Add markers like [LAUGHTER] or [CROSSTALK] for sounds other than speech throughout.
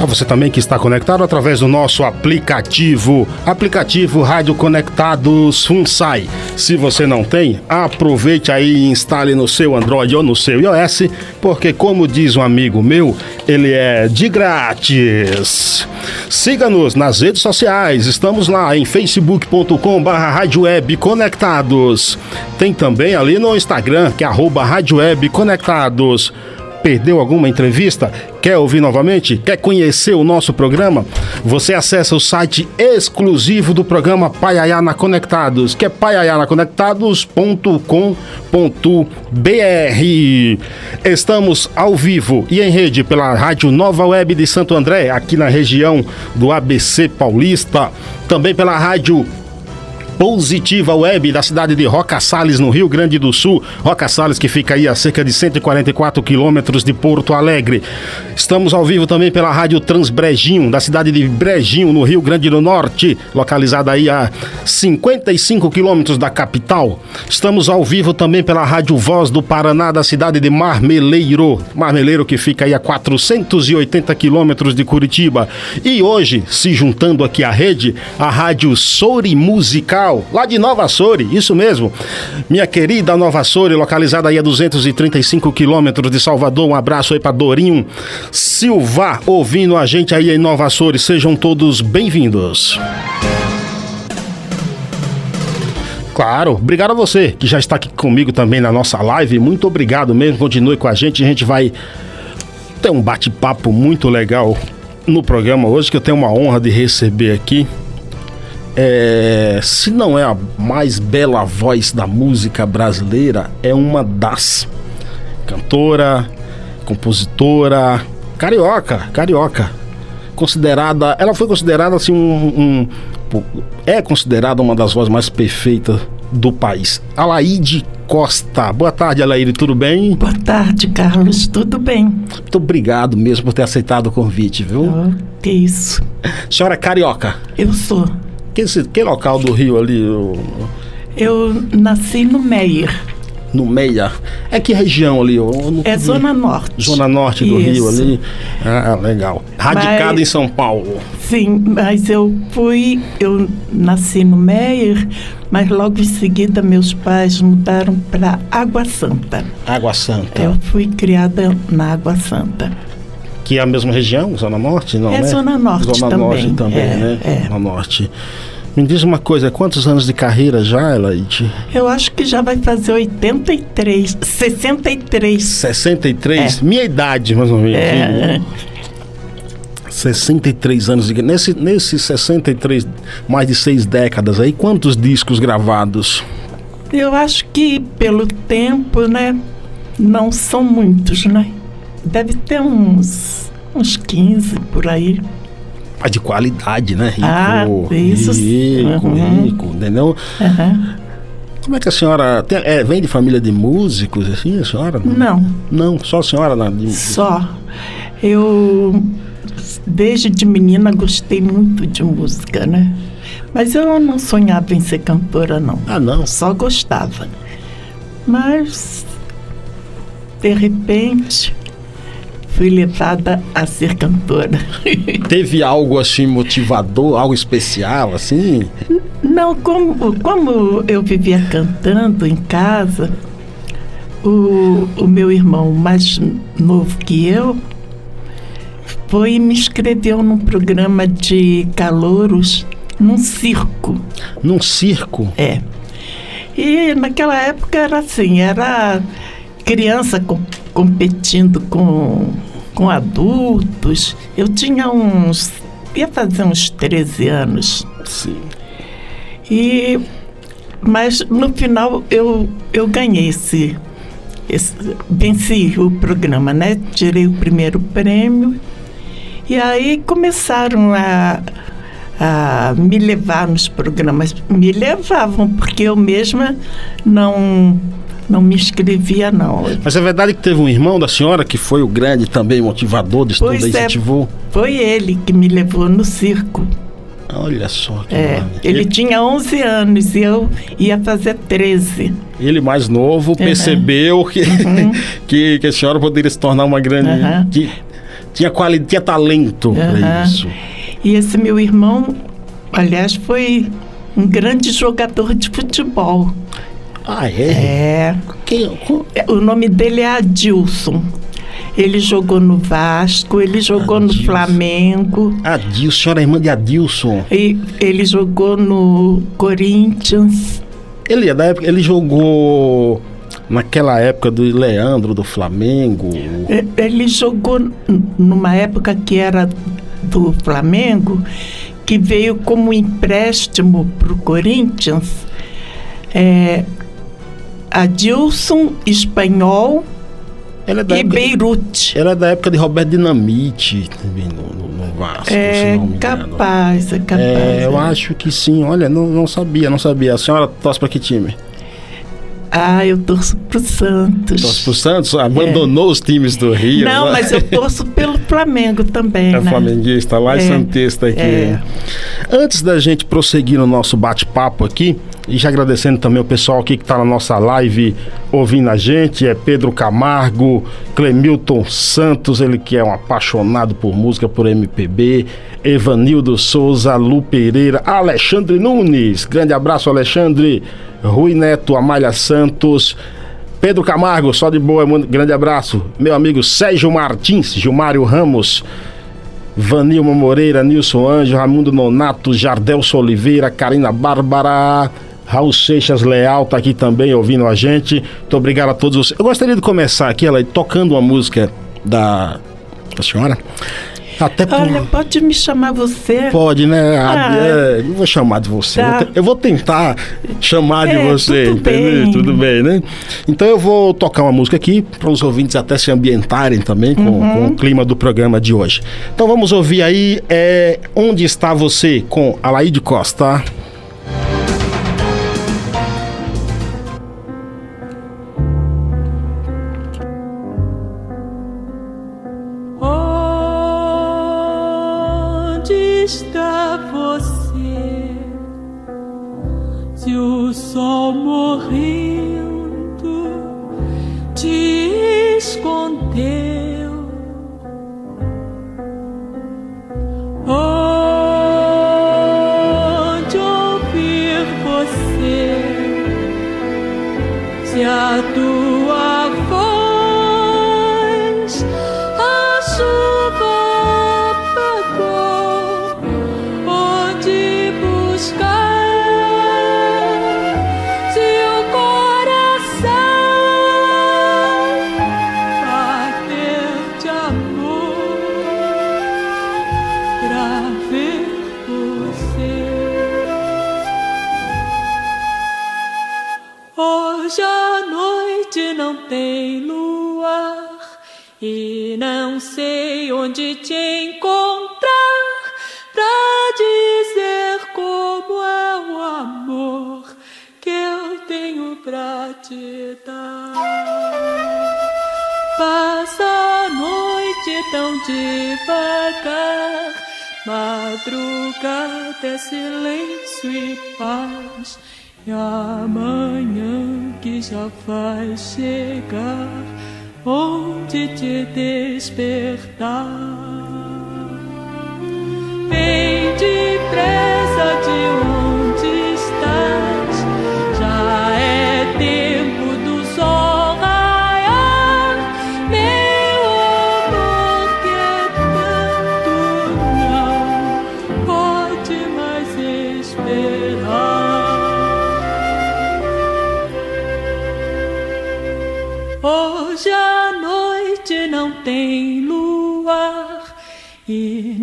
A você também que está conectado através do nosso aplicativo, aplicativo Rádio Conectados FUNSAI. Se você não tem, aproveite aí e instale no seu Android ou no seu iOS, porque como diz um amigo meu, ele é de grátis. Siga-nos nas redes sociais, estamos lá em facebook.com/barra Rádio Web Conectados. Tem também ali no Instagram, que é arroba Rádio Web Conectados. Perdeu alguma entrevista? Quer ouvir novamente? Quer conhecer o nosso programa? Você acessa o site exclusivo do programa Paiayana Conectados, que é paiayanaconectados.com.br. Estamos ao vivo e em rede pela Rádio Nova Web de Santo André, aqui na região do ABC Paulista. Também pela Rádio Positiva Web da cidade de Roca Salles, no Rio Grande do Sul. Roca Salles, que fica aí a cerca de 144 quilômetros de Porto Alegre. Estamos ao vivo também pela Rádio Transbrejinho, da cidade de Brejinho, no Rio Grande do Norte, localizada aí a 55 quilômetros da capital. Estamos ao vivo também pela Rádio Voz do Paraná, da cidade de Marmeleiro. Marmeleiro que fica aí a 480 quilômetros de Curitiba. E hoje, se juntando aqui à rede, a Rádio Souri Musical lá de Nova Soure, isso mesmo. Minha querida Nova Soure, localizada aí a 235 quilômetros de Salvador. Um abraço aí para Dorinho Silva, ouvindo a gente aí em Nova Soure. Sejam todos bem-vindos. Claro, obrigado a você que já está aqui comigo também na nossa live. Muito obrigado mesmo. Continue com a gente. A gente vai ter um bate-papo muito legal no programa hoje que eu tenho uma honra de receber aqui é, se não é a mais bela voz da música brasileira, é uma das. Cantora, compositora, carioca, carioca. Considerada, ela foi considerada assim um, um é considerada uma das vozes mais perfeitas do país. Alaide Costa. Boa tarde, Alaide, tudo bem? Boa tarde, Carlos, tudo bem. Muito obrigado mesmo por ter aceitado o convite, viu? Oh, que isso. Senhora é carioca? Eu sou. Que, que local do Rio ali? Eu nasci no Meier. No Meia. É que região ali? é Zona Norte. Zona Norte do Isso. Rio ali. Ah, legal. Radicado mas, em São Paulo. Sim, mas eu fui, eu nasci no Meier, mas logo em seguida meus pais mudaram para Água Santa. Água Santa. Eu fui criada na Água Santa. Que é a mesma região, Zona Norte? Não, é né? Zona Norte Zona também. Norte também, é, né? É. Zona Norte. Me diz uma coisa, quantos anos de carreira já, Elaide? Eu acho que já vai fazer 83, 63. 63? É. Minha idade, mais ou menos. É. 63 anos de nesse Nesses 63, mais de seis décadas aí, quantos discos gravados? Eu acho que pelo tempo, né? Não são muitos, né? Deve ter uns, uns 15 por aí mas de qualidade, né? Rico, ah, isso rico, uhum. rico, entendeu? Uhum. Como é que a senhora tem, é, vem de família de músicos assim, a senhora? Não. Não, só a senhora na de... Só. Eu desde de menina gostei muito de música, né? Mas eu não sonhava em ser cantora não. Ah, não. Só gostava. Mas de repente fui levada a ser cantora. [LAUGHS] Teve algo assim motivador, algo especial assim? Não, como, como eu vivia cantando em casa, o, o meu irmão mais novo que eu foi e me inscreveu num programa de calouros num circo. Num circo? É. E naquela época era assim, era criança com competindo com, com adultos. Eu tinha uns. ia fazer uns 13 anos. Sim. E. Mas no final eu, eu ganhei esse, esse. Venci o programa, né? Tirei o primeiro prêmio. E aí começaram a, a me levar nos programas. Me levavam, porque eu mesma não não me inscrevia, não. Mas é verdade que teve um irmão da senhora que foi o grande também motivador de tudo, incentivou? É, foi ele que me levou no circo. Olha só que é, ele, ele, tinha 11 anos e eu ia fazer 13. Ele mais novo uhum. percebeu que, uhum. [LAUGHS] que, que, a senhora poderia se tornar uma grande... Uhum. Que, Tinha qualidade, tinha talento para isso. E esse meu irmão, aliás, foi um grande jogador de futebol. Ah, é? É. Quem, é, O nome dele é Adilson. Ele jogou no Vasco, ele jogou Adilson. no Flamengo. Adilson, senhora é irmã de Adilson. E ele jogou no Corinthians. Ele é da época, ele jogou naquela época do Leandro do Flamengo. É, ele jogou numa época que era do Flamengo, que veio como empréstimo para o Corinthians. É, Adilson Espanhol ela é da e época, Beirute. Ela é da época de Roberto Dinamite, também no, no, no Vasco. É capaz, é capaz. É, eu é. acho que sim. Olha, não, não sabia, não sabia. A senhora torce para que time? Ah, eu torço pro Santos. Torço pro Santos? Abandonou é. os times do Rio? Não, né? mas eu torço pelo Flamengo também. É né? flamenguista lá e é. santista aqui. É. Antes da gente prosseguir no nosso bate-papo aqui, e já agradecendo também o pessoal aqui que está na nossa live ouvindo a gente, é Pedro Camargo, Clemilton Santos, ele que é um apaixonado por música, por MPB, Evanildo Souza, Lu Pereira, Alexandre Nunes, grande abraço Alexandre, Rui Neto, Amália Santos, Pedro Camargo, só de boa, grande abraço. Meu amigo Sérgio Martins, Gilmário Ramos, Vanilma Moreira, Nilson Anjo, Raimundo Nonato, Jardelso Oliveira, Karina Bárbara, Raul Seixas Leal tá aqui também ouvindo a gente. Muito obrigado a todos vocês. Eu gostaria de começar aqui, ela tocando uma música da, da senhora. Até por... Olha, pode me chamar você. Pode, né? Ah, ah é, não vou chamar de você. Tá. Eu vou tentar chamar é, de você, tudo entendeu? Bem. Tudo bem, né? Então eu vou tocar uma música aqui para os ouvintes até se ambientarem também com, uhum. com, o clima do programa de hoje. Então vamos ouvir aí é, Onde Está Você com Alaide Costa. Madrugada é silêncio e paz, e amanhã que já vai chegar, onde te despertar. Vem depressa de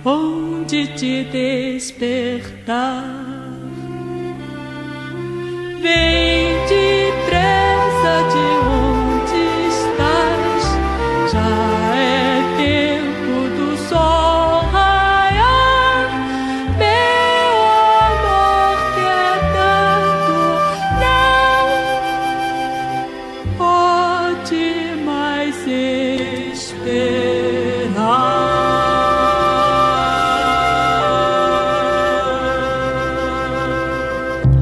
é tempo do sol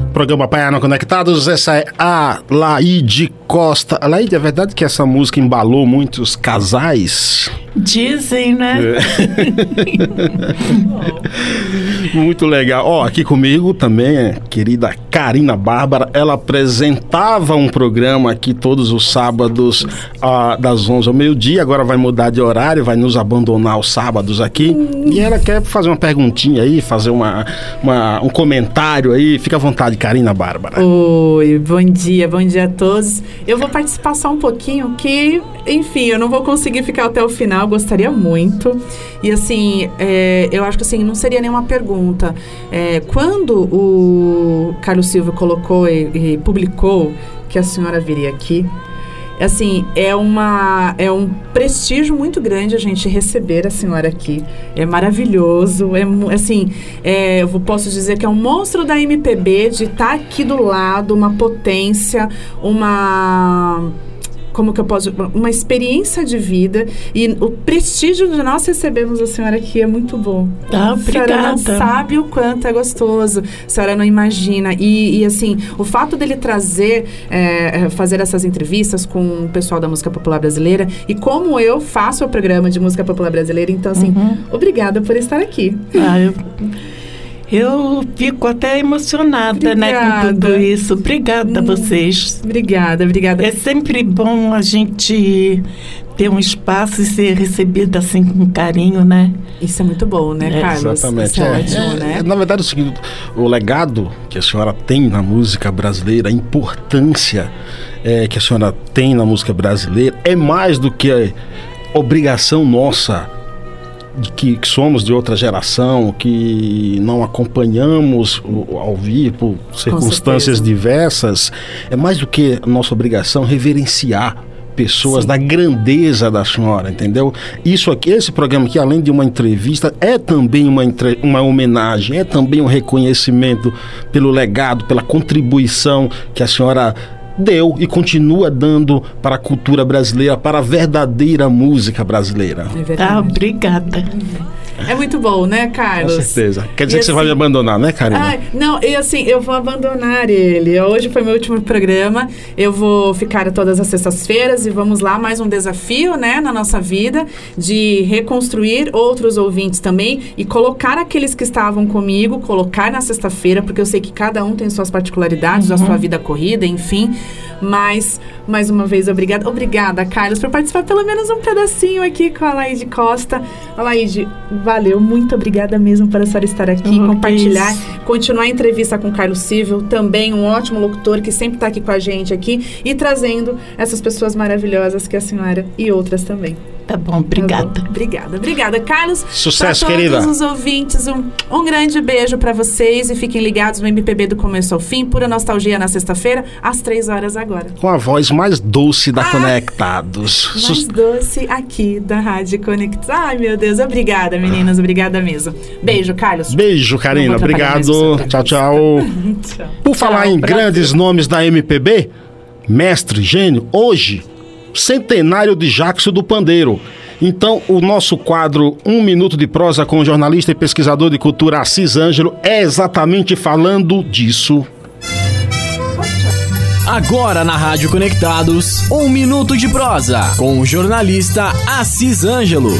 programa Paiana Conectados. Essa é a Laide Costa. Laide, é verdade que essa música embalou muitos casais? Dizem, né? É. [LAUGHS] Muito legal. Ó, aqui comigo também é querida Karina Bárbara. Ela apresentava um programa aqui todos os sábados ah, das 11 ao meio-dia. Agora vai mudar de horário, vai nos abandonar os sábados aqui. E ela quer fazer uma perguntinha aí, fazer uma, uma um comentário aí. Fica à vontade, Karina Bárbara. Oi, bom dia, bom dia a todos. Eu vou participar só um pouquinho, que, enfim, eu não vou conseguir ficar até o final, gostaria muito. E assim, é, eu acho que assim, não seria nenhuma pergunta. É, quando o Carlos Silva colocou e, e publicou que a senhora viria aqui, assim, é uma é um prestígio muito grande a gente receber a senhora aqui. É maravilhoso, é assim, é, eu posso dizer que é um monstro da MPB de estar aqui do lado, uma potência, uma como que eu posso uma experiência de vida e o prestígio de nós recebermos a senhora aqui é muito bom. Ah, A senhora não obrigada. sabe o quanto é gostoso, a senhora não imagina. E, e, assim, o fato dele trazer, é, é, fazer essas entrevistas com o pessoal da música popular brasileira e como eu faço o programa de música popular brasileira, então assim, obrigada por estar aqui. Ah, eu, eu fico até emocionada, né, com tudo isso. Obrigada a vocês. Obrigada, obrigada. É sempre bom a gente ter um espaço e ser recebida assim com carinho, né? Isso é muito bom, né, É, Carlos? Exatamente. Isso é, é. ótimo, É, né? é, na verdade, é o seguinte: o legado que a senhora tem na música brasileira, a importância é, que a senhora tem na música brasileira, é mais do que obrigação nossa. Que, que somos de outra geração, que não acompanhamos ao vivo por circunstâncias diversas, é mais do que nossa obrigação reverenciar pessoas Sim. da grandeza da senhora, entendeu? Isso aqui, esse programa aqui, além de uma entrevista, é também uma, entre- uma homenagem, é também um reconhecimento pelo legado, pela contribuição que a senhora deu e continua dando para a cultura brasileira, para a verdadeira música brasileira. É Ah, obrigada. É muito bom, né, Carlos? Com certeza. Quer dizer E que você vai me assim- abandonar, né, Karina? Ai, não, e assim, eu vou abandonar ele. Hoje foi meu último programa. Eu vou ficar todas as sextas-feiras e vamos lá, mais um desafio, né, na nossa vida, de reconstruir outros ouvintes também e colocar aqueles que estavam comigo, colocar na sexta-feira, porque eu sei que cada um tem suas particularidades, a sua vida corrida, enfim. Mas, mais uma vez, obrigada. Obrigada, Carlos, por participar pelo menos um pedacinho aqui com a Laide Costa. A Laide, valeu, muito obrigada mesmo por a senhora estar aqui, Oh, compartilhar isso. continuar a entrevista com o Carlos Silvio, também um ótimo locutor que sempre está aqui com a gente aqui e trazendo essas pessoas maravilhosas que a senhora e outras também. Tá bom, Tá obrigada. bom? Obrigada, obrigada, Carlos. Sucesso, pra todos querida. os ouvintes, um, um grande beijo para vocês e fiquem ligados no MPB do começo ao fim, pura nostalgia na sexta-feira, às três horas agora. Com a voz mais doce da Conectados. Ah! Mais doce aqui da Rádio Conectados. Ai, meu Deus, obrigada, meninas, obrigada mesmo. Beijo, Carlos. Beijo, Karina. Obrigado. Tchau, tchau. [LAUGHS] Tchau. Por falar Tchau, em grandes nomes da MPB, mestre, gênio, hoje, centenário de Jackson do Pandeiro. Então, o nosso quadro Um Minuto de Prosa com o jornalista e pesquisador de cultura Assis Ângelo é exatamente falando disso. Agora na Rádio Conectados, um minuto de prosa com o jornalista Assis Ângelo.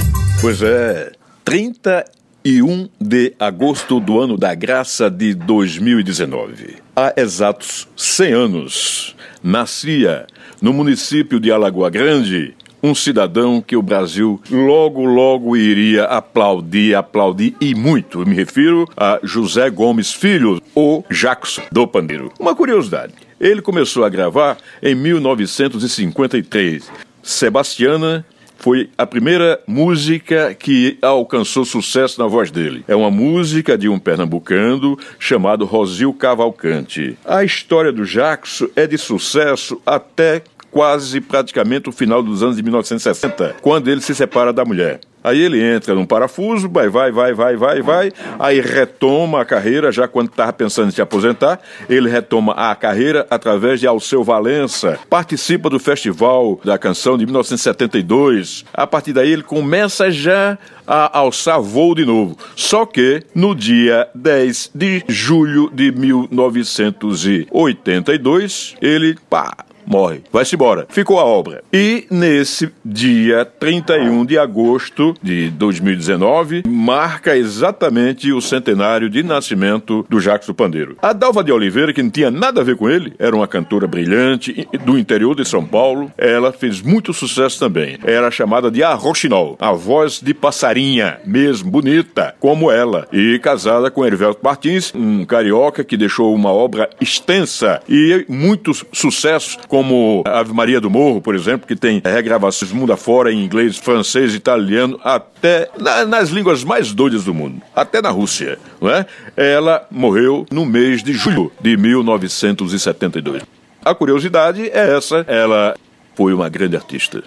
Pois é, 31 de agosto do ano da graça de 2019. Há exatos 100 anos, nascia no município de Alagoa Grande um cidadão que o Brasil logo, logo iria aplaudir, aplaudir e muito. Me refiro a José Gomes Filho, ou Jackson do Pandeiro. Uma curiosidade, ele começou a gravar em 1953. Sebastiana foi a primeira música que alcançou sucesso na voz dele. É uma música de um pernambucano chamado Rosil Cavalcante. A história do Jackson é de sucesso até quase praticamente o final dos anos de 1960, quando ele se separa da mulher. Aí ele entra num parafuso, vai, vai, vai, vai, vai, vai, aí retoma a carreira, já quando estava pensando em se aposentar, ele retoma a carreira através de Alceu Valença, participa do Festival da Canção de 1972. A partir daí ele começa já a alçar voo de novo. Só que no dia 10 de julho de 1982, ele, pá, morre. Vai-se embora. Ficou a obra. E nesse dia 31 de agosto de 2019, marca exatamente o centenário de nascimento do Jacques do Pandeiro. A Dalva de Oliveira, que não tinha nada a ver com ele, era uma cantora brilhante do interior de São Paulo. Ela fez muito sucesso também. Era chamada de Arrochinol, a voz de passarinha, mesmo bonita, como ela. E casada com Erivelto Martins, um carioca que deixou uma obra extensa e muitos sucessos com como Ave Maria do Morro, por exemplo, que tem regravações mundo afora em inglês, francês, italiano, até na, nas línguas mais doidas do mundo, até na Rússia, não é? Ela morreu no mês de julho de 1972. A curiosidade é essa, ela foi uma grande artista.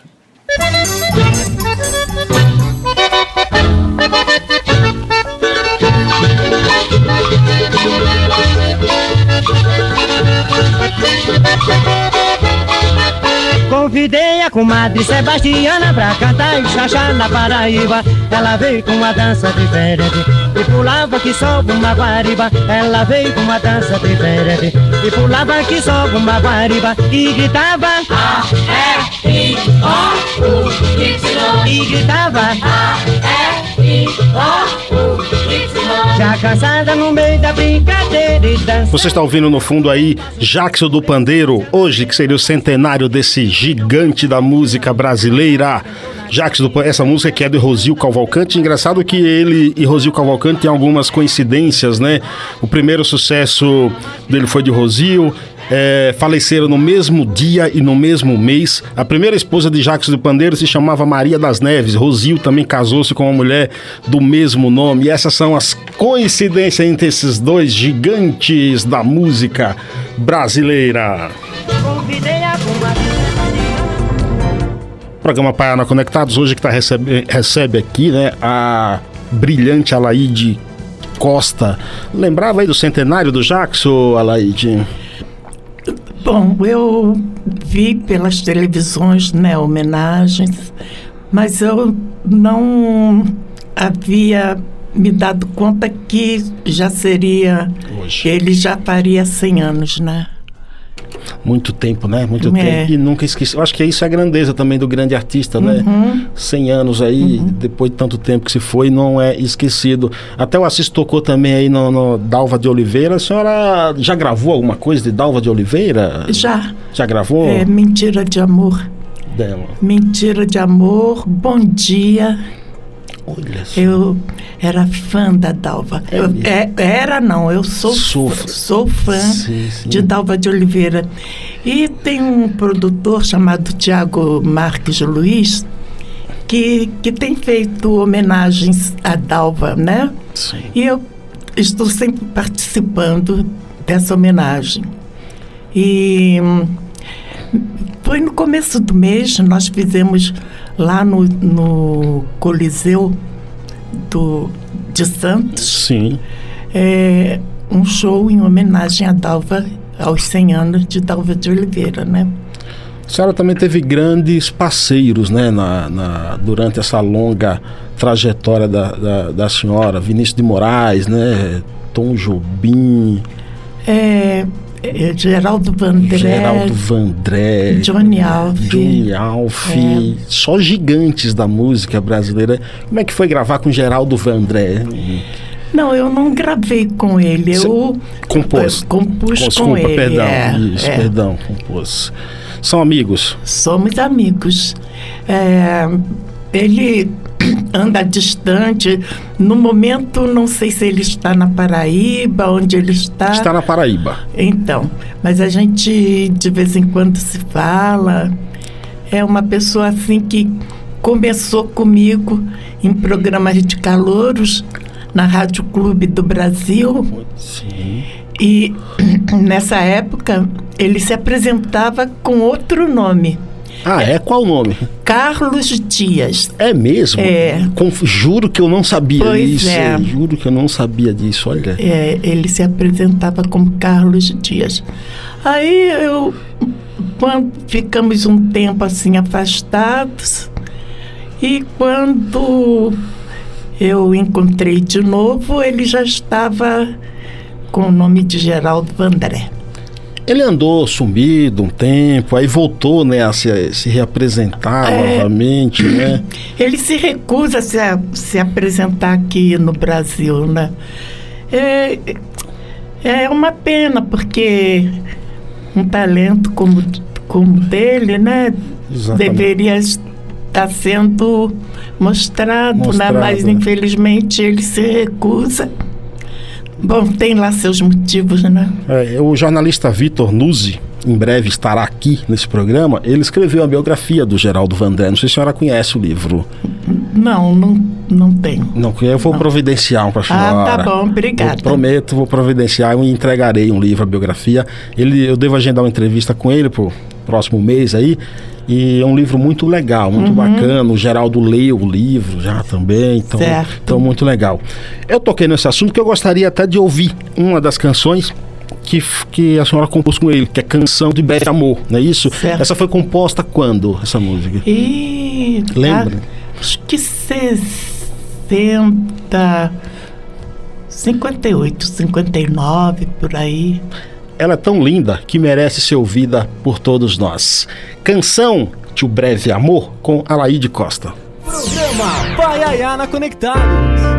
Convidei a comadre Sebastiana pra cantar e chachar na Paraíba. Ela veio com uma dança diferente e pulava que só uma guariba. Ela veio com uma dança diferente e pulava que só uma guariba e gritava A, E, I, O, U, Y. E gritava A, E, Y. Já cansada no meio da brincadeira e. Você está ouvindo no fundo aí Jackson do Pandeiro, hoje que seria o centenário desse gigante da música brasileira. Jackson do Pandeiro, essa música que é de Rosil Cavalcante. Engraçado que ele e Rosil Cavalcante têm algumas coincidências, né? O primeiro sucesso dele foi de Rosil. É, faleceram no mesmo dia e no mesmo mês. A primeira esposa de Jacques do Pandeiro se chamava Maria das Neves. Rosil também casou-se com uma mulher do mesmo nome. E essas são as coincidências entre esses dois gigantes da música brasileira. Comadre Programa Paiana Conectados, hoje que tá recebe, recebe aqui, né, a brilhante Alaide Costa. Lembrava aí do centenário do Jackson, Alaide? Bom, eu vi pelas televisões, né, homenagens, mas eu não havia me dado conta que já seria, Hoje. ele já faria 100 anos, né? Muito tempo, né? Muito É. tempo. E nunca esqueci. Eu acho que isso é a grandeza também do grande artista, né? 100 anos aí, depois de tanto tempo que se foi, não é esquecido. Até o Assis tocou também aí no, no Dalva de Oliveira. A senhora já gravou alguma coisa de Dalva de Oliveira? Já, Já gravou é Mentira de Amor. dela? Mentira de Amor, Bom Dia. Olha só. Eu era fã da Dalva. É Eu- é- era não, eu sou, Sou fã, sou fã Sim, sim. de Dalva de Oliveira. E tem um produtor chamado Tiago Marques Luiz que, que tem feito homenagens a Dalva, né? Sim. E eu estou sempre participando dessa homenagem. E hum, foi no começo do mês, nós fizemos lá no, no Coliseu do, de Santos Sim. é, um show em homenagem a Dalva, aos 100 anos de Dalva de Oliveira, né? A senhora também teve grandes parceiros, né, na, na- durante essa longa trajetória da, da, da senhora. Vinícius de Moraes, né, Tom Jobim, É, é, Geraldo Vandré, Geraldo Vandré, Johnny Alves. Johnny Alf, É. só gigantes da música brasileira. Como é que foi gravar com Geraldo Vandré? Não, eu não gravei com ele, eu compôs? eu compus com Desculpa, ele. perdão, é, isso, é. perdão, compôs. São amigos. Somos amigos. É, ele [CLEARS THROAT] anda distante. No momento, não sei se ele está na Paraíba, onde ele está. Está na Paraíba. Então, mas a gente de vez em quando se fala. É uma pessoa assim que começou comigo em programas de calouros na Rádio Clube do Brasil. Sim. E [CLEARS THROAT] nessa época ele se apresentava com outro nome. Ah, é? Qual o nome? Carlos Dias. É mesmo? É. Conf- juro que eu não sabia Pois disso. é. Juro que eu não sabia disso, olha. É, ele se apresentava como Carlos Dias. Aí eu, quando ficamos um tempo assim afastados, e quando eu encontrei de novo, ele já estava com o nome de Geraldo Vandré. Ele andou sumido um tempo, aí voltou, né, a se, se reapresentar É. novamente, né? [CLEARS THROAT] Ele se recusa a se, a- se apresentar aqui no Brasil, né? É, é uma pena, porque um talento como, como dele, né? Exatamente. Deveria estar sendo mostrado, Mostrado, né? Mas né? infelizmente ele se recusa. Bom, tem lá seus motivos, né? É, o jornalista Vitor Nuzzi, em breve estará aqui nesse programa, ele escreveu a biografia do Geraldo Vandré. Não sei se a senhora conhece o livro. Não, não, não tem. Não, eu vou providenciar um para a senhora. Ah, tá bom, obrigada. Eu prometo, vou providenciar e entregarei um livro, a biografia. Ele, eu devo agendar uma entrevista com ele pro próximo mês aí. E é um livro muito legal, muito Uhum. bacana. O Geraldo leu o livro já também, então, Certo. então muito legal. Eu toquei nesse assunto que eu gostaria até de ouvir uma das canções que, que a senhora compôs com ele, que é Canção de Breve Amor, não é isso? Certo. Essa foi composta quando, essa música? E Lembra? acho que 60, 58, 59 por aí. Ela é tão linda que merece ser ouvida por todos nós. Canção de O Breve Amor com Alaide Costa. Programa Conectados.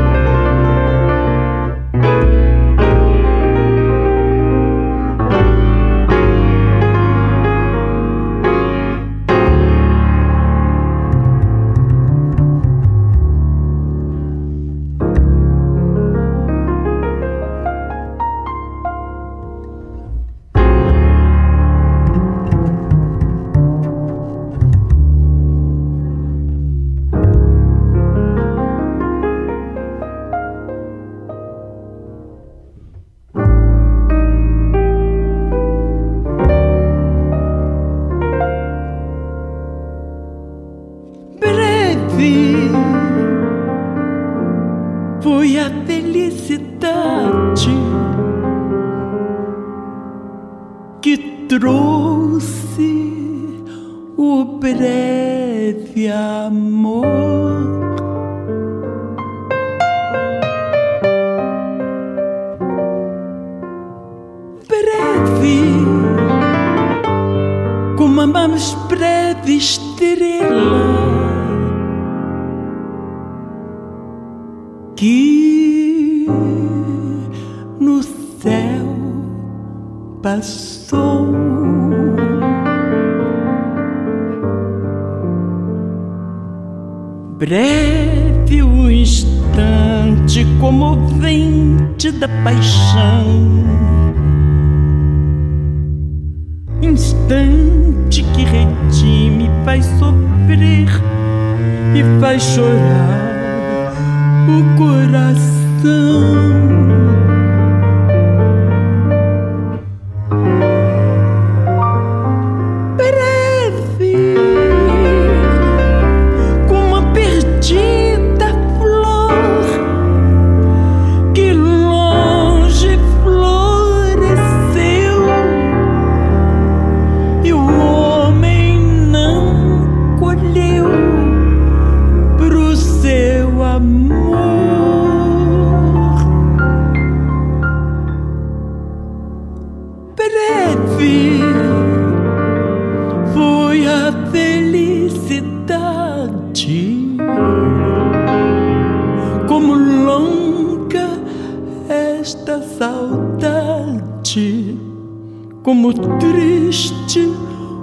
Como triste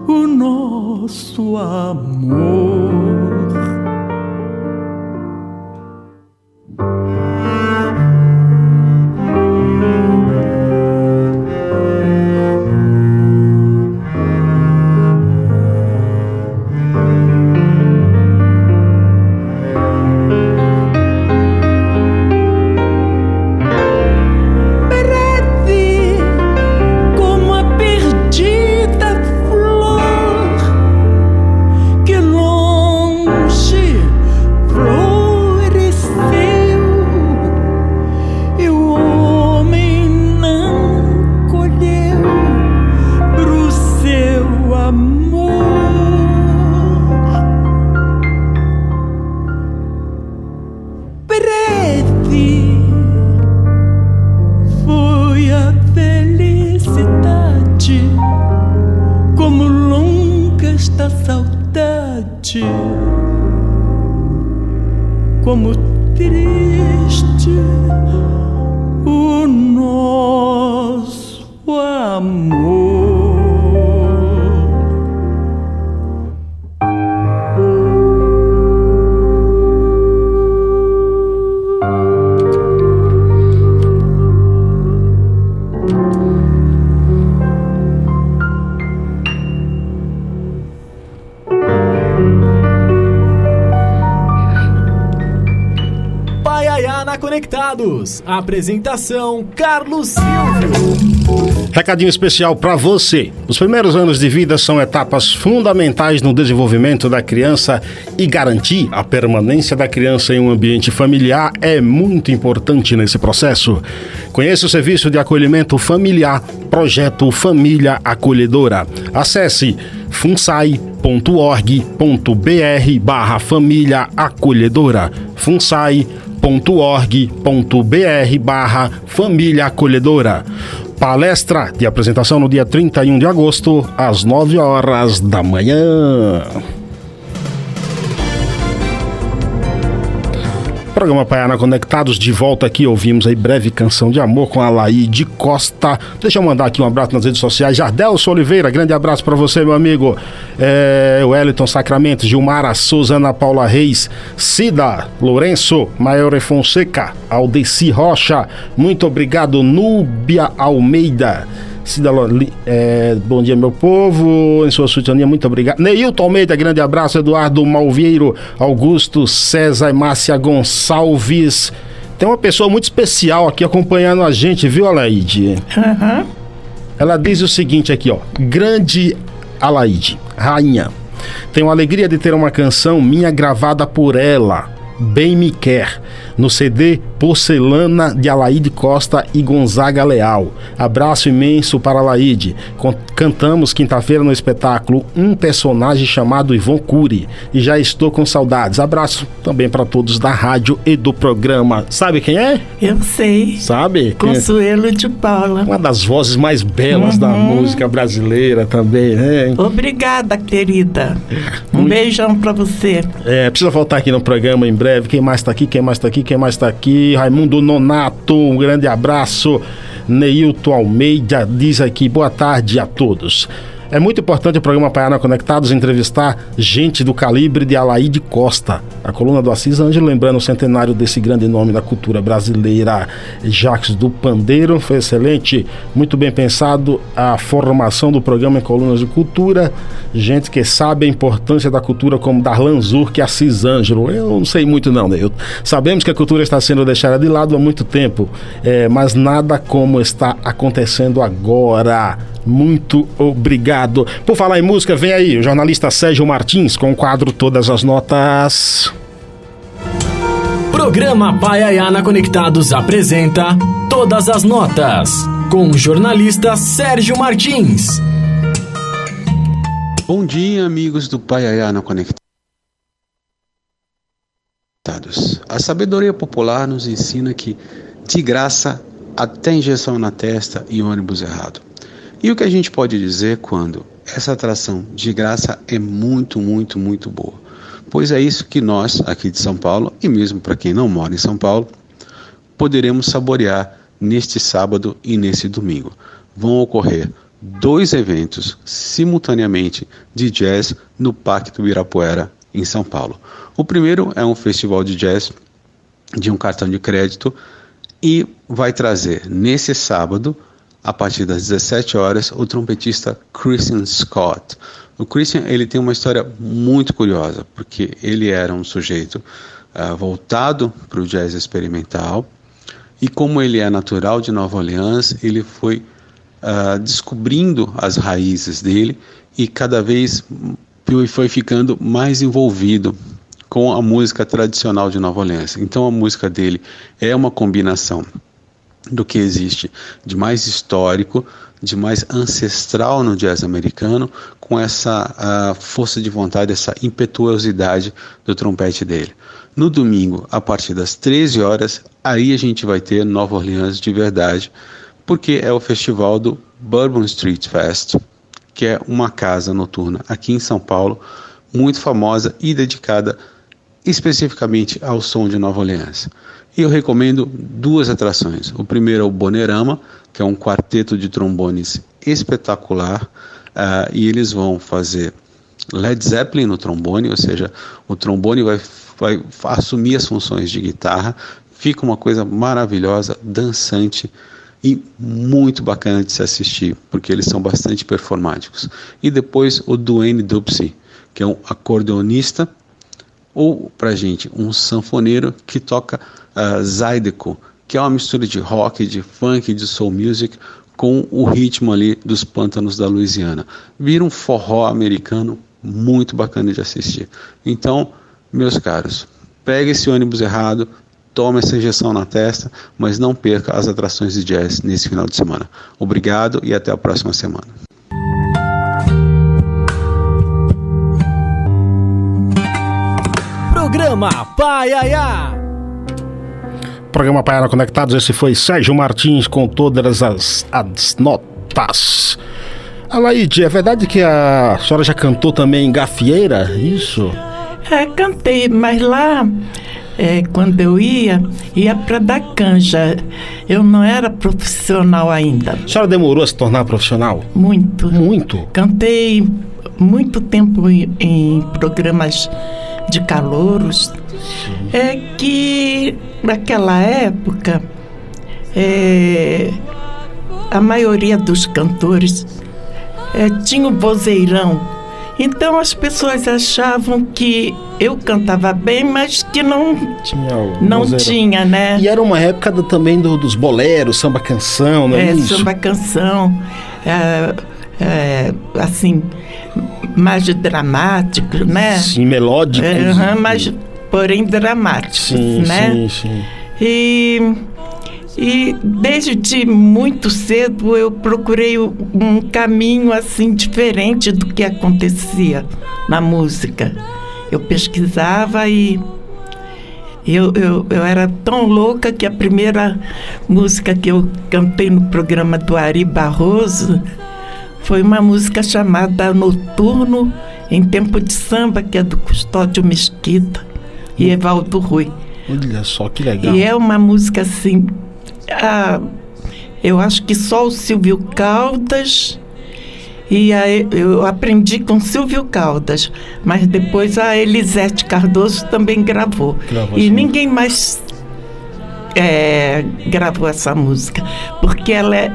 o nosso amor. Apresentação Carlos Silvio. Recadinho especial para você. Os primeiros anos de vida são etapas fundamentais no desenvolvimento da criança e garantir a permanência da criança em um ambiente familiar é muito importante nesse processo. Conheça o serviço de acolhimento familiar, projeto Família Acolhedora. Acesse funsai.org.br barra família acolhedora. funsai.org www.org.br barra Família Acolhedora. Palestra de apresentação no dia 31 de agosto, às 9 horas da manhã. Programa Paiana Conectados de volta aqui. Ouvimos aí breve canção de amor com a Laí Costa. Deixa eu mandar aqui um abraço nas redes sociais. Jardelso Oliveira, grande abraço para você, meu amigo. É, Wellington Sacramento, Gilmara Souza, Ana Paula Reis, Cida Lourenço, Maior Fonseca, Aldeci Rocha. Muito obrigado, Núbia Almeida. Cida é, bom dia, meu povo. Em sua sultania, muito obrigado. Neilton Almeida, grande abraço. Eduardo Malvieiro, Augusto César Márcia Gonçalves. Tem uma pessoa muito especial aqui acompanhando a gente, viu, Alaide? Uhum. Ela diz o seguinte aqui, ó. Grande Alaide, rainha. Tenho a alegria de ter uma canção minha gravada por ela. Bem Me Quer no CD Porcelana de Alaide Costa e Gonzaga Leal. Abraço imenso para Alaide. Cantamos quinta-feira no espetáculo um personagem chamado Ivon Cury e já estou com saudades. Abraço também para todos da rádio e do programa. Sabe quem é? Eu sei. Sabe? É? Consuelo de Paula. Uma das vozes mais belas uhum. da música brasileira também, né? Obrigada, querida. Um Muito... beijão para você. É, precisa voltar aqui no programa em breve. Quem mais está aqui? Quem mais está aqui? Quem mais está aqui? Raimundo Nonato, um grande abraço. Neilton Almeida diz aqui, boa tarde a todos. É muito importante o programa Paiana Conectados entrevistar gente do calibre de Alaide Costa, a coluna do Assis Ângelo, lembrando o centenário desse grande nome da cultura brasileira, Jacques do Pandeiro. Foi excelente, muito bem pensado a formação do programa em colunas de cultura. Gente que sabe a importância da cultura, como Darlan Zur, que é Assis Ângelo. Eu não sei muito, não, né? Sabemos que a cultura está sendo deixada de lado há muito tempo, é, mas nada como está acontecendo agora. Muito obrigado. Por falar em música, vem aí o jornalista Sérgio Martins com o quadro Todas as Notas. Programa Paiaiana Conectados apresenta Todas as Notas com o jornalista Sérgio Martins. Bom dia, amigos do Paiaiana Conectados. A sabedoria popular nos ensina que, de graça, até injeção na testa e ônibus errado. E o que a gente pode dizer quando essa atração de graça é muito, muito, muito boa? Pois é isso que nós, aqui de São Paulo, e mesmo para quem não mora em São Paulo, poderemos saborear neste sábado e nesse domingo. Vão ocorrer dois eventos simultaneamente de jazz no Parque do Ibirapuera, em São Paulo. O primeiro é um festival de jazz de um cartão de crédito e vai trazer nesse sábado a partir das 17 horas, o trompetista Christian Scott. O Christian ele tem uma história muito curiosa, porque ele era um sujeito uh, voltado para o jazz experimental, e como ele é natural de Nova Orleans, ele foi uh, descobrindo as raízes dele e cada vez foi ficando mais envolvido com a música tradicional de Nova Orleans. Então a música dele é uma combinação do que existe de mais histórico, de mais ancestral no jazz americano, com essa força de vontade, essa impetuosidade do trompete dele. No domingo, a partir das 13 horas, aí a gente vai ter Nova Orleans de verdade, porque é o festival do Bourbon Street Fest, que é uma casa noturna aqui em São Paulo, muito famosa e dedicada especificamente ao som de Nova Orleans. E eu recomendo duas atrações. O primeiro é o Bonerama, que é um quarteto de trombones espetacular, uh, e eles vão fazer Led Zeppelin no trombone, ou seja, o trombone vai, vai assumir as funções de guitarra, fica uma coisa maravilhosa, dançante e muito bacana de se assistir, porque eles são bastante performáticos. E depois o Duane Dupsy, que é um acordeonista ou para gente um sanfoneiro que toca uh, Zydeco, que é uma mistura de rock, de funk, de soul music com o ritmo ali dos pântanos da Louisiana. Vira um forró americano muito bacana de assistir. Então, meus caros, pegue esse ônibus errado, tome essa injeção na testa, mas não perca as atrações de jazz nesse final de semana. Obrigado e até a próxima semana. Programa Paiaiá. Programa Paiaiá Conectados, esse foi Sérgio Martins com todas as, as notas. Alaide, é verdade que a senhora já cantou também em gafieira? Isso? É, cantei, mas lá, é, quando eu ia, ia para dar canja. Eu não era profissional ainda. A senhora demorou a se tornar profissional? Muito. Muito? Cantei muito tempo em, em programas de calouros. É que naquela época é, a maioria dos cantores é, tinha o vozeirão. Então as pessoas achavam que eu cantava bem, mas que não tinha, não tinha, né? E era uma época do, também do, dos boleros, samba canção, não é, é isso? samba canção, é, é, assim, mais dramático, né? Sim, melódicos. É, mas, porém dramáticos, sim, né? Sim, sim. E e desde muito cedo eu procurei um caminho assim diferente do que acontecia na música. Eu pesquisava e eu, eu, eu era tão louca que a primeira música que eu cantei no programa do Ari Barroso foi uma música chamada Noturno em Tempo de Samba, que é do Custódio Mesquita e Evaldo Rui. Olha só que legal. E é uma música assim ah, eu acho que só o Silvio Caldas e a, eu aprendi com Silvio Caldas, mas depois a Elisete Cardoso também gravou. Gravou e ninguém mais é, gravou essa música, porque ela é,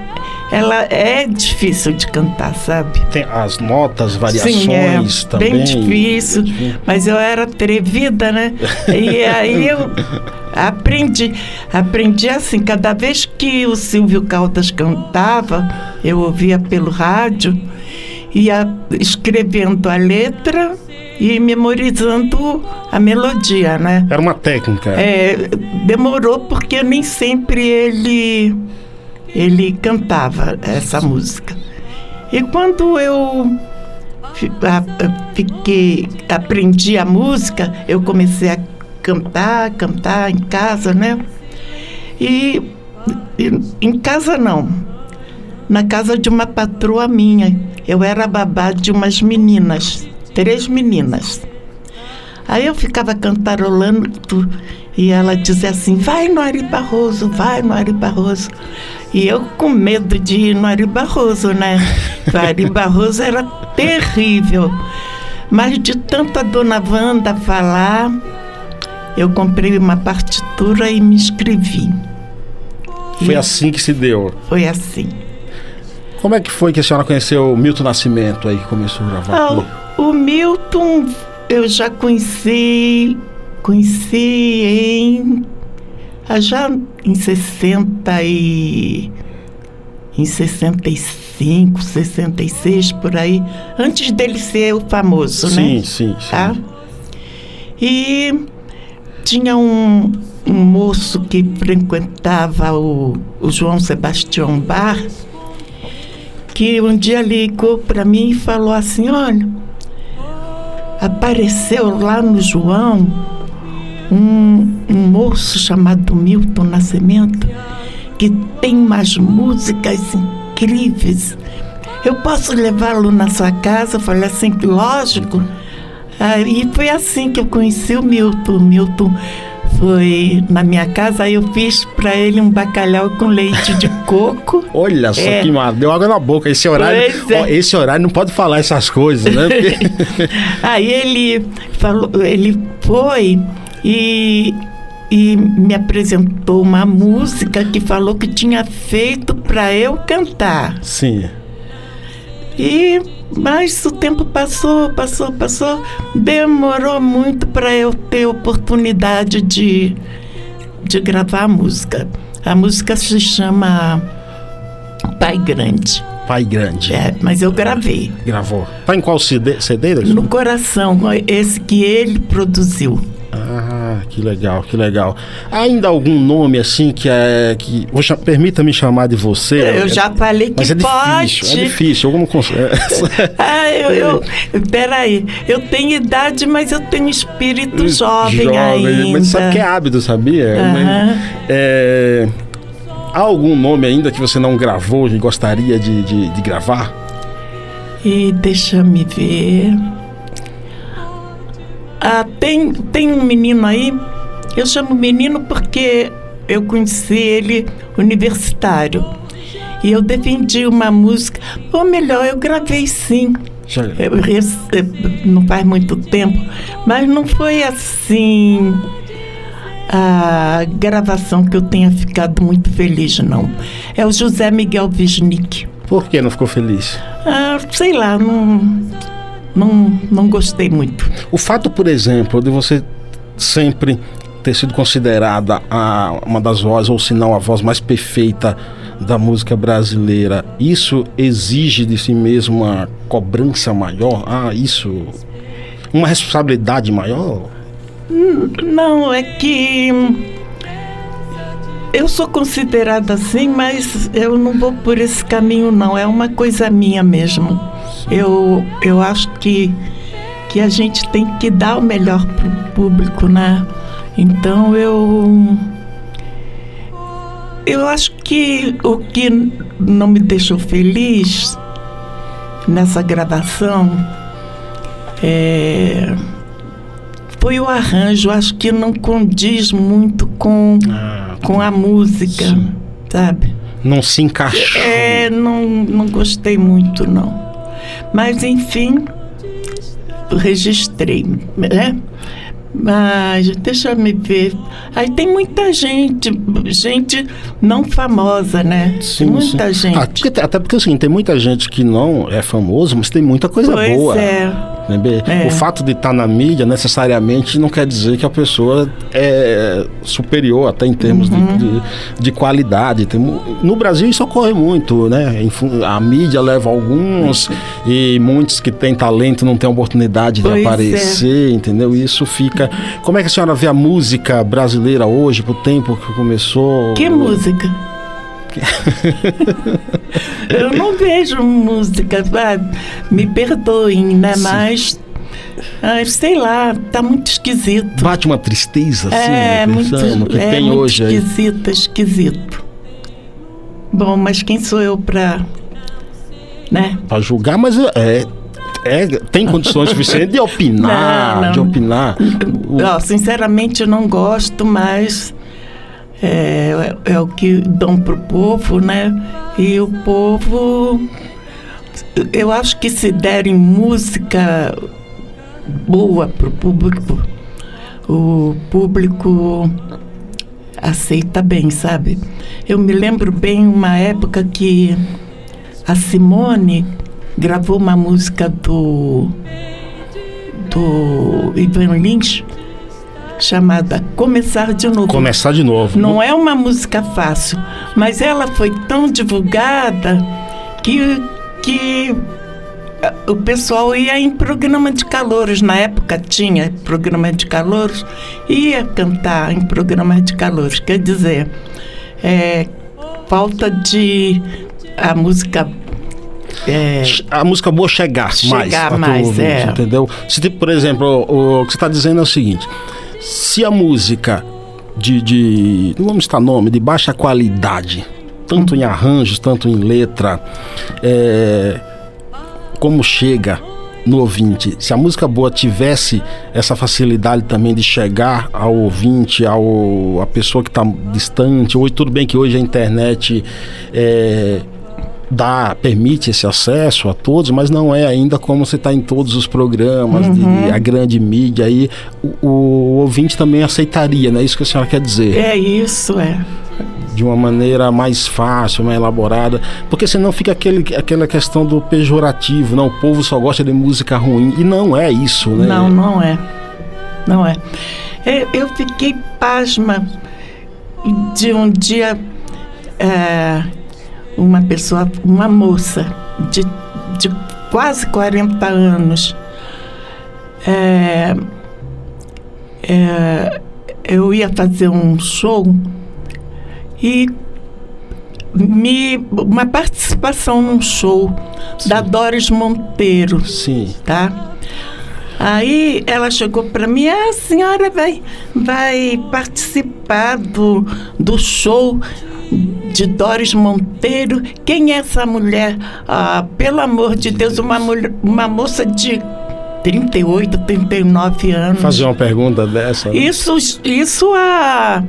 ela é difícil de cantar, sabe? Tem as notas, variações Sim, é também. bem difícil, mas eu era atrevida, né? E aí eu aprendi, aprendi assim, cada vez que o Silvio Caldas cantava, eu ouvia pelo rádio, ia escrevendo a letra e memorizando a melodia, né? Era uma técnica. É, demorou porque nem sempre ele ele cantava essa música. E quando eu fiquei aprendi a música, eu comecei a cantar, cantar em casa, né? E, e em casa não. Na casa de uma patroa minha. Eu era babá de umas meninas, três meninas. Aí eu ficava cantarolando e ela dizia assim: vai no Ari Barroso, vai no Ari Barroso. E eu com medo de ir no Ari Barroso, né? [LAUGHS] O Ari Barroso era terrível. Mas de tanta dona Wanda falar, eu comprei uma partitura e me inscrevi. Foi E assim que se deu. Foi assim. Como é que foi que a senhora conheceu o Milton Nascimento aí que começou a gravar? Ah, o Milton eu já conheci, conheci em ah, já em 60 e em 65, 66 por aí, antes dele ser o famoso, Sim, né? sim, sim. Tá? E tinha um, um moço que frequentava o, o João Sebastião Bar, que um dia ligou para mim e falou assim: Olha, apareceu lá no João um, um moço chamado Milton Nascimento que tem umas músicas incríveis. Eu posso levá-lo na sua casa? Eu falei assim, lógico. Aí foi assim que eu conheci o Milton. O Milton foi na minha casa, aí eu fiz para ele um bacalhau com leite de [LAUGHS] coco. Olha só É. que mar... deu água na boca. Esse horário, é. ó, esse horário não pode falar essas coisas, né? [LAUGHS] Porque- Aí ele falou, ele foi e, e me apresentou uma música que falou que tinha feito para eu cantar. Sim. E mas o tempo passou, passou, passou, demorou muito para eu ter oportunidade de, de gravar a música. A música se chama Pai Grande. Pai grande. É, mas eu gravei. Gravou. Tá em qual CD? CD? No coração, esse que ele produziu. Ah, que legal, que legal. Ainda algum nome assim que é. Que, vou Permita-me chamar de você. Eu já falei que Mas é pode. difícil, é difícil. [LAUGHS] Consigo. Ah, eu, eu. Peraí, eu tenho idade, mas eu tenho espírito jovem, ainda. Mas sabe que é hábito, sabia? Aham. É, há algum nome ainda que você não gravou e gostaria de, de, de gravar? E deixa me ver. Ah, tem, tem um menino aí, eu chamo menino porque eu conheci ele universitário. E eu defendi uma música, ou melhor, eu gravei sim. Eu rece- não faz muito tempo, mas não foi assim a gravação que eu tenha ficado muito feliz, não. É o José Miguel Wisnik. Por que não ficou feliz? Ah, sei lá, não, não, não gostei muito. O fato, por exemplo, de você sempre ter sido considerada a, uma das vozes, ou se não a voz mais perfeita da música brasileira, isso exige de si mesmo uma cobrança maior? Ah, isso. Uma responsabilidade maior? Não, é que eu sou considerada assim, mas eu não vou por esse caminho, não. É uma coisa minha mesmo. Eu, eu acho que, que a gente tem que dar o melhor pro público, né? Então eu. Eu acho que o que não me deixou feliz nessa gravação é, foi o arranjo. Acho que não condiz muito com, Ah, com a música, Sim. sabe? não se encaixou. É, não, não gostei muito, não. Mas, enfim, registrei, né? Mas deixa eu me ver. Aí tem muita gente, gente não famosa, né? Sim, muita sim. gente. Ah, porque- até porque assim, tem muita gente que não é famoso, mas tem muita coisa pois boa. é. Né? É. O fato de estar na mídia necessariamente não quer dizer que a pessoa é superior até em termos de- Uhum. de, de qualidade. Tem no Brasil isso ocorre muito, né? A mídia leva alguns e muitos que têm talento não têm oportunidade de Pois é. aparecer, entendeu? Isso fica. Como é que a senhora vê a música brasileira hoje, pro tempo que começou? Que música? [LAUGHS] eu não vejo música, ah, me perdoem, né? Mas, ah, sei lá, tá muito esquisito. Bate uma tristeza, assim, é, né, muito, que é tem muito hoje aí. esquisito, esquisito. Bom, mas quem sou eu pra, né? Pra julgar, mas é, é, tem condições suficientes de [LAUGHS] opinar, Não, não. de opinar. Sinceramente, eu não gosto, mas é, é o que dão pro povo, né? E o povo, eu acho que se derem música boa pro público, o público aceita bem, sabe? Eu me lembro bem uma época que a Simone gravou uma música do do Ivan Lins chamada Começar de Novo. Começar de novo. Não é uma música fácil, mas ela foi tão divulgada que, que ah, o pessoal ia em programa de calouros. Na época tinha programa de calouros, ia cantar em programa de calouros. Quer dizer, é, falta de a música. é, A música boa chegar, mais. Chegar pra tu mais, ouvir, é. Entendeu? Se, por exemplo, o, o que você está dizendo é o seguinte: se a música de, de. Não vamos nome, de baixa qualidade, tanto em arranjos, tanto em letra, é, como chega no ouvinte. Se a música boa tivesse essa facilidade também de chegar ao ouvinte, ao a pessoa que está distante, hoje tudo bem que hoje a internet é, dá, permite esse acesso a todos, mas não é ainda como você está em todos os programas, uhum. de, a grande mídia aí, o, o, ouvinte também aceitaria, né? Isso que a senhora quer dizer. É isso, é. De uma maneira mais fácil, mais elaborada, porque senão fica aquele, aquela questão do pejorativo, não, o povo só gosta de música ruim, e não é isso, né? Não, não é. Não é. é eu fiquei pasma de um dia... É, uma pessoa, uma moça de, de quase 40 anos. É, é, eu ia fazer um show e me, uma participação num show Sim. da Doris Monteiro. Sim. Tá? Aí ela chegou para mim, ah, a senhora vai, vai participar do, do show de Doris Monteiro. Quem é essa mulher? Ah, pelo amor de Deus, uma, mulher, uma moça de 38, 39 anos. Fazer uma pergunta dessa. Né? Isso, isso há.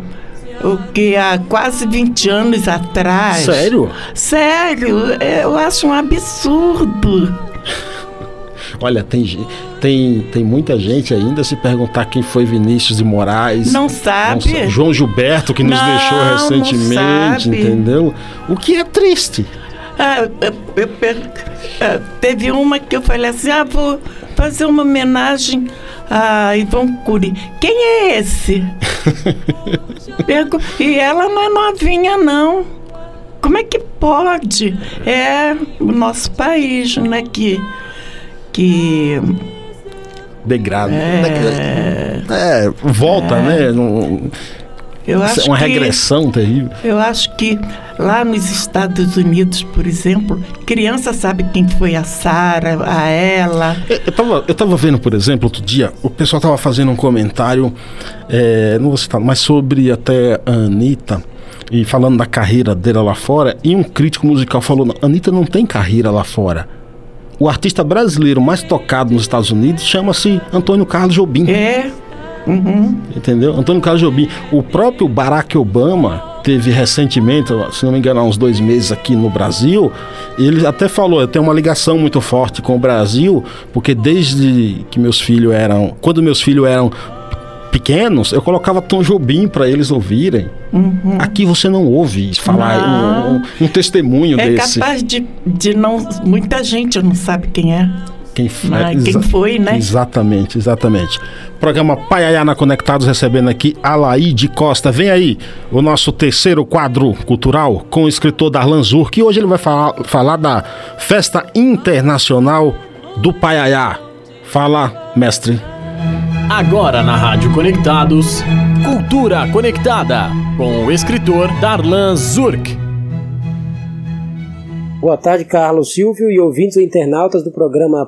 O que há quase 20 anos atrás. Sério? Sério, eu acho um absurdo. Olha, tem, tem, tem muita gente ainda se perguntar quem foi Vinícius de Moraes. Não sabe. Não, João Gilberto, que nos não, deixou recentemente, entendeu? O que é triste. Ah, eu, eu, eu, ah, teve uma que eu falei assim: ah, vou fazer uma homenagem a Ivon Cury. Quem é esse? [LAUGHS] e ela não é novinha, não. Como é que pode? É o nosso país, né? Que que degrado. É, é volta, é. né? Eu acho uma regressão que, terrível. Eu acho que lá nos Estados Unidos, por exemplo, criança sabe quem foi a Sara, a ela. Eu, eu, tava, eu tava vendo, por exemplo, outro dia, o pessoal tava fazendo um comentário, é, não vou citar, mas sobre até a Anitta e falando da carreira dela lá fora, e um crítico musical falou: Anitta não tem carreira lá fora o artista brasileiro mais tocado nos Estados Unidos chama-se Antônio Carlos Jobim. É. Uhum. Entendeu? Antônio Carlos Jobim. O próprio Barack Obama teve recentemente, se não me engano, há uns dois meses aqui no Brasil. Ele até falou: eu tenho uma ligação muito forte com o Brasil, porque desde que meus filhos eram. Quando meus filhos eram pequenos, eu colocava Tom Jobim para eles ouvirem. Uhum. Aqui você não ouve falar um, um, um, testemunho é desse. É capaz de, de não. Muita gente não sabe quem é. Quem, é, quem foi, né? Exatamente, exatamente. Programa Paiaiana Conectados recebendo aqui Alaide Costa. Vem aí o nosso terceiro quadro cultural com o escritor Darlan Zur, que hoje ele vai falar, falar da Festa Internacional do Paiaiá. Fala, mestre. Agora na Rádio Conectados, Cultura Conectada, com o escritor Darlan Zurk. Boa tarde, Carlos Silvio e ouvintes ou internautas do programa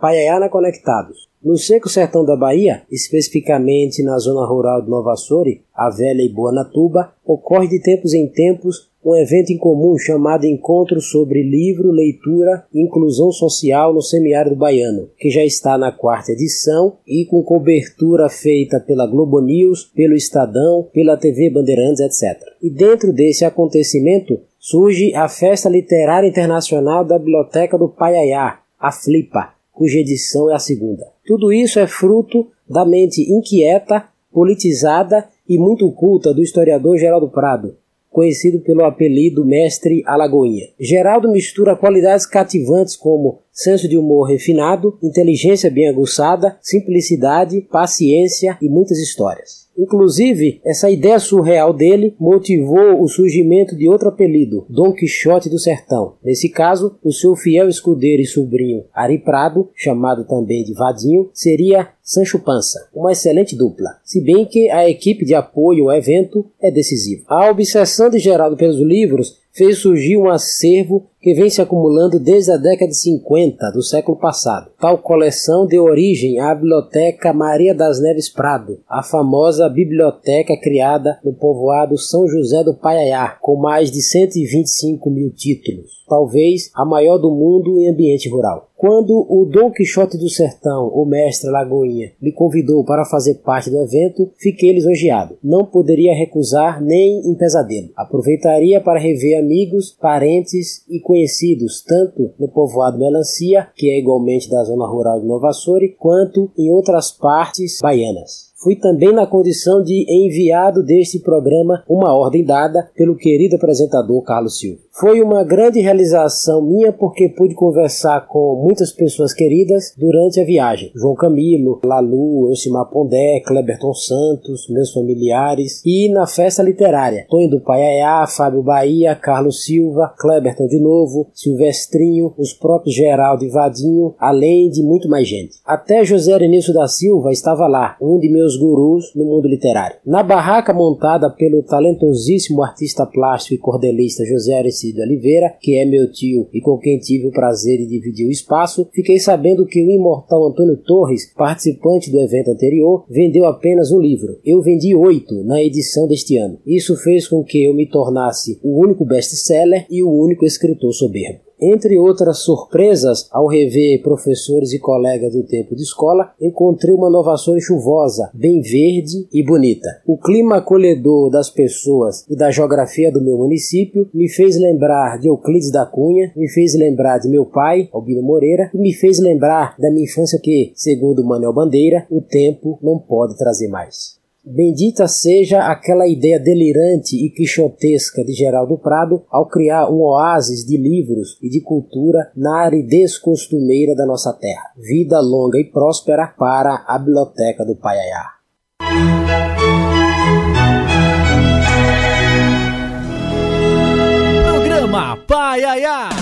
Paiaiana Conectados. No seco sertão da Bahia, especificamente na zona rural de Nova Açore, a velha e boa Natuba, ocorre de tempos em tempos um evento em comum chamado Encontro sobre Livro, Leitura e Inclusão Social no Semiárido Baiano, que já está na quarta edição e com cobertura feita pela Globo News, pelo Estadão, pela TV Bandeirantes, etc. E dentro desse acontecimento surge a Festa Literária Internacional da Biblioteca do Paiaiá, a FLIPA, cuja edição é a segunda. Tudo isso é fruto da mente inquieta, politizada e muito culta do historiador Geraldo Prado, conhecido pelo apelido Mestre Alagoinha. Geraldo mistura qualidades cativantes como senso de humor refinado, inteligência bem aguçada, simplicidade, paciência e muitas histórias. Inclusive, essa ideia surreal dele motivou o surgimento de outro apelido, Dom Quixote do Sertão. Nesse caso, o seu fiel escudeiro e sobrinho Ari Prado, chamado também de Vadinho, seria Sancho Pança, uma excelente dupla, se bem que a equipe de apoio ao evento é decisiva. A obsessão de Geraldo pelos livros fez surgir um acervo que vem se acumulando desde a década de 50 do século passado. Tal coleção deu origem à Biblioteca Maria das Neves Prado, a famosa biblioteca criada no povoado São José do Paiaiá, com mais de 125 mil títulos talvez a maior do mundo em ambiente rural. Quando o Dom Quixote do Sertão, o mestre Lagoinha, me convidou para fazer parte do evento, fiquei lisonjeado. Não poderia recusar nem em pesadelo. Aproveitaria para rever amigos, parentes e conhecidos, tanto no povoado Melancia, que é igualmente da zona rural de Nova Açores, quanto em outras partes baianas. Fui também na condição de enviado deste programa uma ordem dada pelo querido apresentador Carlos Silva. Foi uma grande realização minha porque pude conversar com muitas pessoas queridas durante a viagem. João Camilo, Lalu, Elcimar Pondé, Kleberton Santos, meus familiares e na festa literária. Tonho do Paiaiá, Fábio Bahia, Carlos Silva, Kleberton de novo, Silvestrinho, os próprios Geraldo e Vadinho, além de muito mais gente. Até José Erenício da Silva estava lá, um de meus gurus no mundo literário. Na barraca montada pelo talentosíssimo artista plástico e cordelista José Arecido de Oliveira, que é meu tio e com quem tive o prazer de dividir o espaço, fiquei sabendo que o imortal Antônio Torres, participante do evento anterior, vendeu apenas um livro. Eu vendi oito na edição deste ano. Isso fez com que eu me tornasse o único best-seller e o único escritor soberbo. Entre outras surpresas, ao rever professores e colegas do tempo de escola, encontrei uma inovação chuvosa, bem verde e bonita. O clima acolhedor das pessoas e da geografia do meu município me fez lembrar de Euclides da Cunha, me fez lembrar de meu pai, Albino Moreira, e me fez lembrar da minha infância que, segundo Manuel Bandeira, o tempo não pode trazer mais. Bendita seja aquela ideia delirante e quixotesca de Geraldo Prado ao criar um oásis de livros e de cultura na aridez costumeira da nossa terra. Vida longa e próspera para a Biblioteca do Paiaiá. Programa Paiaiá.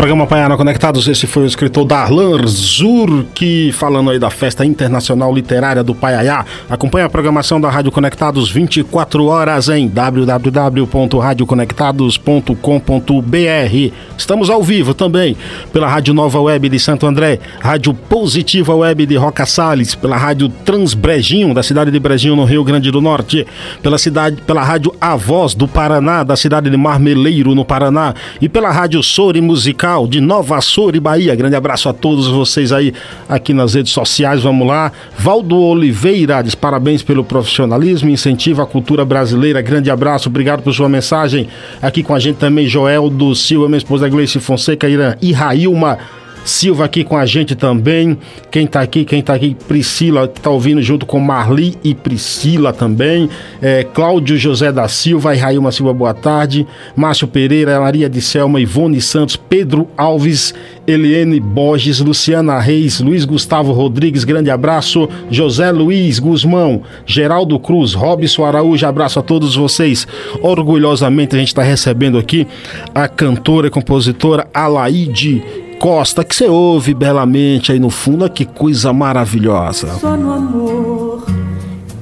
Programa Paiana Conectados, esse foi o escritor Darlan Zurk, falando aí da Festa Internacional Literária do Paiaiá. Acompanhe a programação da Rádio Conectados 24 horas em www.radioconectados.com.br. Estamos ao vivo também pela Rádio Nova Web de Santo André, Rádio Positiva Web de Roca Salles, pela Rádio Transbrejinho, da cidade de Brejinho, no Rio Grande do Norte, pela cidade, pela Rádio A Voz do Paraná, da cidade de Marmeleiro, no Paraná, e pela Rádio Sori Musical de Nova Açores, Bahia. Grande abraço a todos vocês aí aqui nas redes sociais. Vamos lá. Valdo Oliveira diz parabéns pelo profissionalismo, incentiva a cultura brasileira. Grande abraço, obrigado por sua mensagem. Aqui com a gente também Joel do Silva, minha esposa Gleice Fonseca, e Railma. Silva aqui com a gente também. Quem tá aqui, quem tá aqui, Priscila, que tá ouvindo junto com Marli e Priscila também. É, Cláudio José da Silva e Railma Silva, boa tarde. Márcio Pereira, Maria de Selma, Ivone Santos, Pedro Alves, Eliane Borges, Luciana Reis, Luiz Gustavo Rodrigues, grande abraço. José Luiz Guzmão, Geraldo Cruz, Robson Araújo, abraço a todos vocês. Orgulhosamente a gente está recebendo aqui a cantora e compositora Alaide Costa, que você ouve belamente aí no fundo, que coisa maravilhosa. Só no amor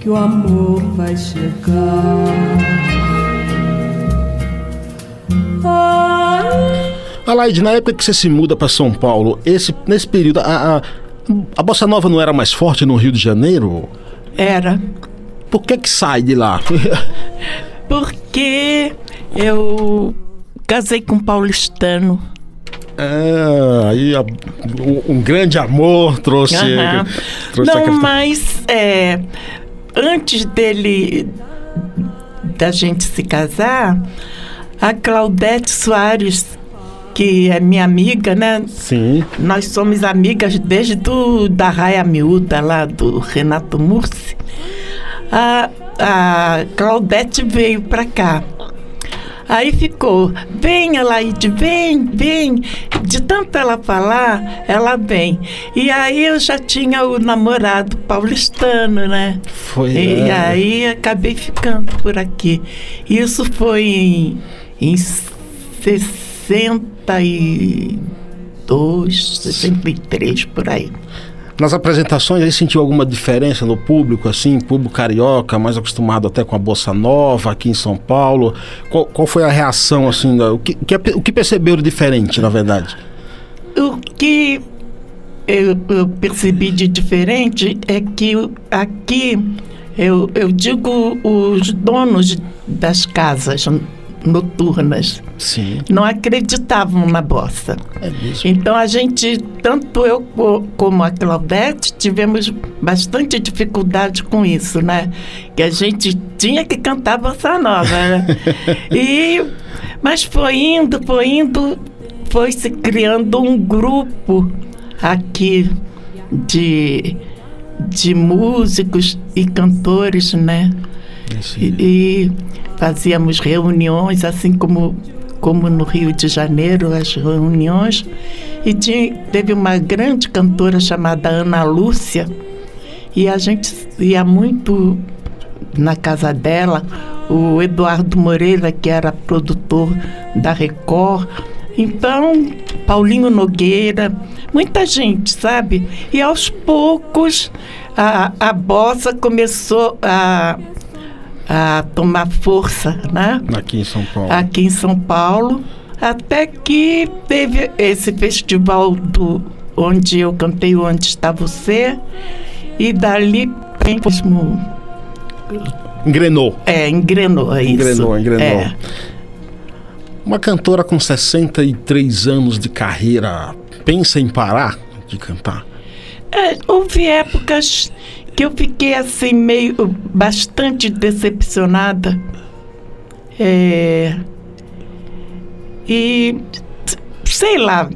que o amor vai chegar. Ai, Alaide, na época que você se muda para São Paulo, esse, nesse período, a, a, a Bossa Nova não era mais forte no Rio de Janeiro? Era Por que que sai de lá? [LAUGHS] porque eu casei com um paulistano. Ah, aí a- um, um grande amor trouxe, Aham. trouxe Não, mas é, antes dele da gente se casar, a Claudete Soares, que é minha amiga, né? Sim. Nós somos amigas desde do, da Raia Miúda, lá do Renato Mursi. A, a Claudete veio pra cá. Aí ficou, vem, Alaide, vem, vem. De tanto ela falar, ela vem. E aí eu já tinha o namorado paulistano, né? Foi. E é. aí acabei ficando por aqui. Isso foi em, em 62, 63, por aí. Nas apresentações, aí sentiu alguma diferença no público, assim, público carioca, mais acostumado até com a Bossa Nova, aqui em São Paulo? Qual, qual foi a reação, assim, o que, que, o que percebeu de diferente, na verdade? O que eu, eu percebi de diferente é que aqui, eu, eu digo os donos das casas noturnas. Sim. Não acreditavam na bossa. É mesmo. Então a gente, tanto eu como a Claudete, tivemos bastante dificuldade com isso, né? Que a gente tinha que cantar bossa nova. Né? [LAUGHS] e, mas foi indo, foi indo, foi se criando um grupo aqui de, de músicos e cantores, né? E, e fazíamos reuniões, assim como, como no Rio de Janeiro, as reuniões. E tinha, teve uma grande cantora chamada Ana Lúcia, e a gente ia muito na casa dela. O Eduardo Moreira, que era produtor da Record. Então, Paulinho Nogueira, muita gente, sabe? E aos poucos a, a bossa começou a a tomar força, né? Aqui em São Paulo. Aqui em São Paulo, até que teve esse festival do onde eu cantei Onde Está Você, e dali mesmo engrenou. É, engrenou, é isso. Engrenou, engrenou. É. Uma cantora com 63 anos de carreira pensa em parar de cantar? É, houve épocas que eu fiquei assim meio bastante decepcionada. É, e sei lá,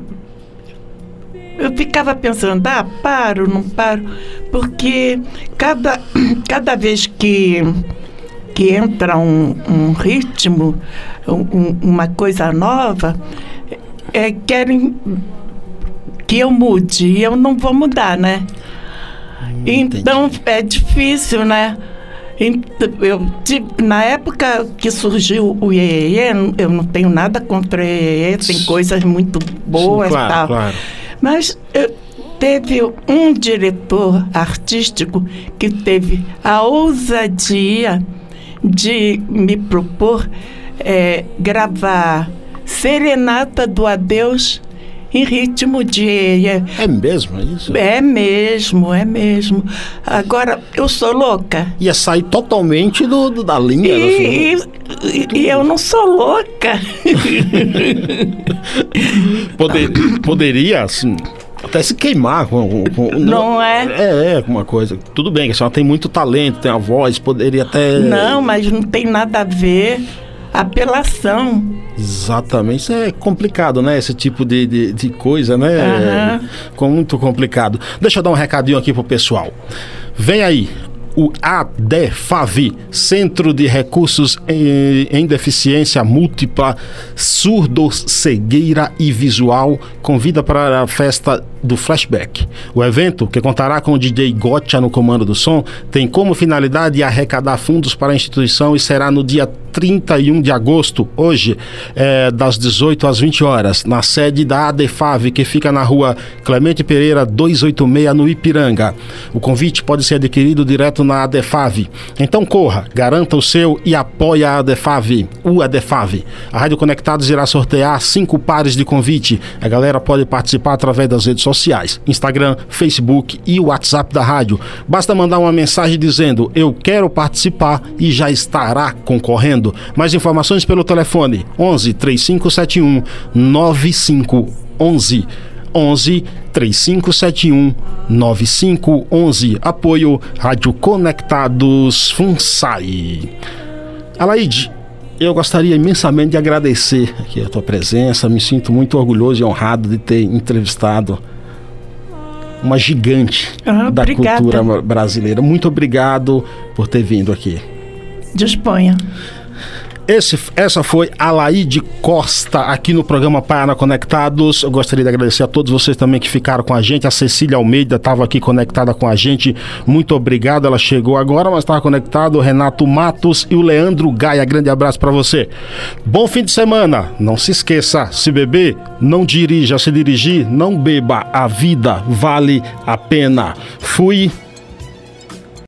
eu ficava pensando, ah, paro, não paro, porque cada, [CLEARS THROAT] cada vez que, que entra um, um ritmo, um, uma coisa nova, é, querem que eu mude e eu não vou mudar, né? Então é difícil, né? Eu, na época que surgiu o Iê, eu não tenho nada contra o Iê, tem coisas muito boas Sim, claro, tal. Claro. Mas eu, teve um diretor artístico que teve a ousadia de me propor é, gravar Serenata do Adeus em ritmo de. É mesmo é isso? É mesmo, é mesmo. Agora, eu sou louca. Ia sair totalmente do, do da linha. E, e, e, eu não sou louca. [LAUGHS] Poder, poderia, assim até se queimar com, com, não, não, é? É, é uma coisa. Tudo bem, que a senhora tem muito talento, tem a voz, poderia até. Não, mas não tem nada a ver apelação. Exatamente, isso é complicado, né? Esse tipo de, de, de coisa, né? Uhum. É, muito complicado. Deixa eu dar um recadinho aqui pro pessoal. Vem aí, o ADEFAV, Centro de Recursos em, em Deficiência Múltipla, Surdo, Cegueira e Visual, convida para a festa do Flashback. O evento, que contará com o DJ Gotcha no comando do som, tem como finalidade arrecadar fundos para a instituição e será no dia 31 de agosto, hoje, é, das 18 às 20 horas, na sede da ADEFAV, que fica na rua Clemente Pereira 286, no Ipiranga. O convite pode ser adquirido direto na ADEFAV. Então corra, garanta o seu e apoie a ADEFAV, o ADEFAV. A Rádio Conectados irá sortear cinco pares de convite. A galera pode participar através das redes sociais, Instagram, Facebook e WhatsApp da rádio. Basta mandar uma mensagem dizendo eu quero participar e já estará concorrendo. Mais informações pelo telefone 11 3571 9511. 11 3571 9511. Apoio Rádio Conectados FUNSAI. Alaide, eu gostaria imensamente de agradecer aqui a tua presença. Me sinto muito orgulhoso e honrado de ter entrevistado uma gigante ah, da obrigada. cultura brasileira. Muito obrigado por ter vindo aqui. Disponha. Esse, essa foi a Laide Costa aqui no programa Paiana Conectados. Eu gostaria de agradecer a todos vocês também que ficaram com a gente. A Cecília Almeida estava aqui conectada com a gente. Muito obrigado. Ela chegou agora, mas estava conectado. O Renato Matos e o Leandro Gaia. Grande abraço para você. Bom fim de semana. Não se esqueça, se beber, não dirija. Se dirigir, não beba. A vida vale a pena. Fui.